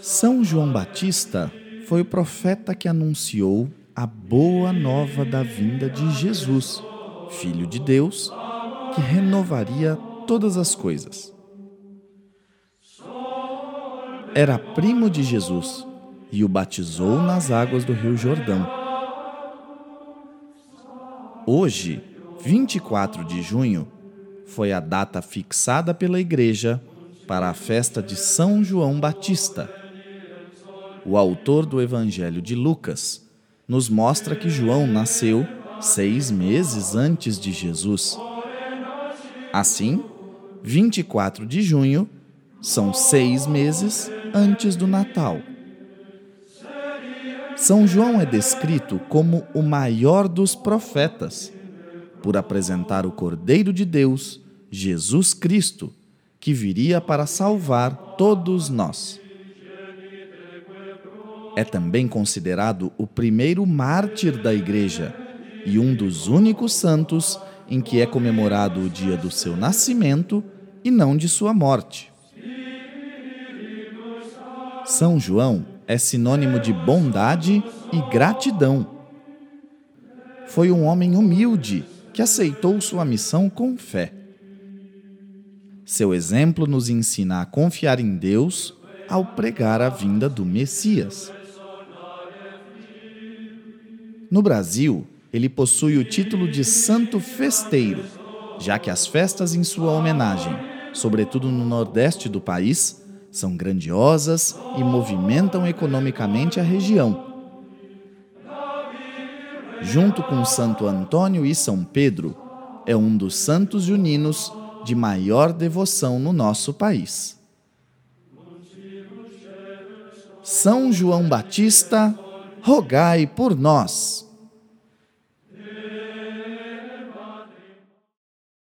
São João Batista foi o profeta que anunciou a boa nova da vinda de Jesus, Filho de Deus, que renovaria todas as coisas. Era primo de Jesus e o batizou nas águas do Rio Jordão. Hoje, 24 de junho, foi a data fixada pela Igreja para a festa de São João Batista. O autor do Evangelho de Lucas nos mostra que João nasceu seis meses antes de Jesus. Assim, 24 de junho são seis meses antes do Natal. São João é descrito como o maior dos profetas, por apresentar o Cordeiro de Deus, Jesus Cristo, que viria para salvar todos nós. É também considerado o primeiro mártir da Igreja e um dos únicos santos em que é comemorado o dia do seu nascimento e não de sua morte. São João é sinônimo de bondade e gratidão. Foi um homem humilde que aceitou sua missão com fé. Seu exemplo nos ensina a confiar em Deus ao pregar a vinda do Messias. No Brasil, ele possui o título de Santo Festeiro, já que as festas em sua homenagem, sobretudo no nordeste do país, são grandiosas e movimentam economicamente a região. Junto com Santo Antônio e São Pedro, é um dos santos juninos de maior devoção no nosso país. São João Batista, rogai por nós.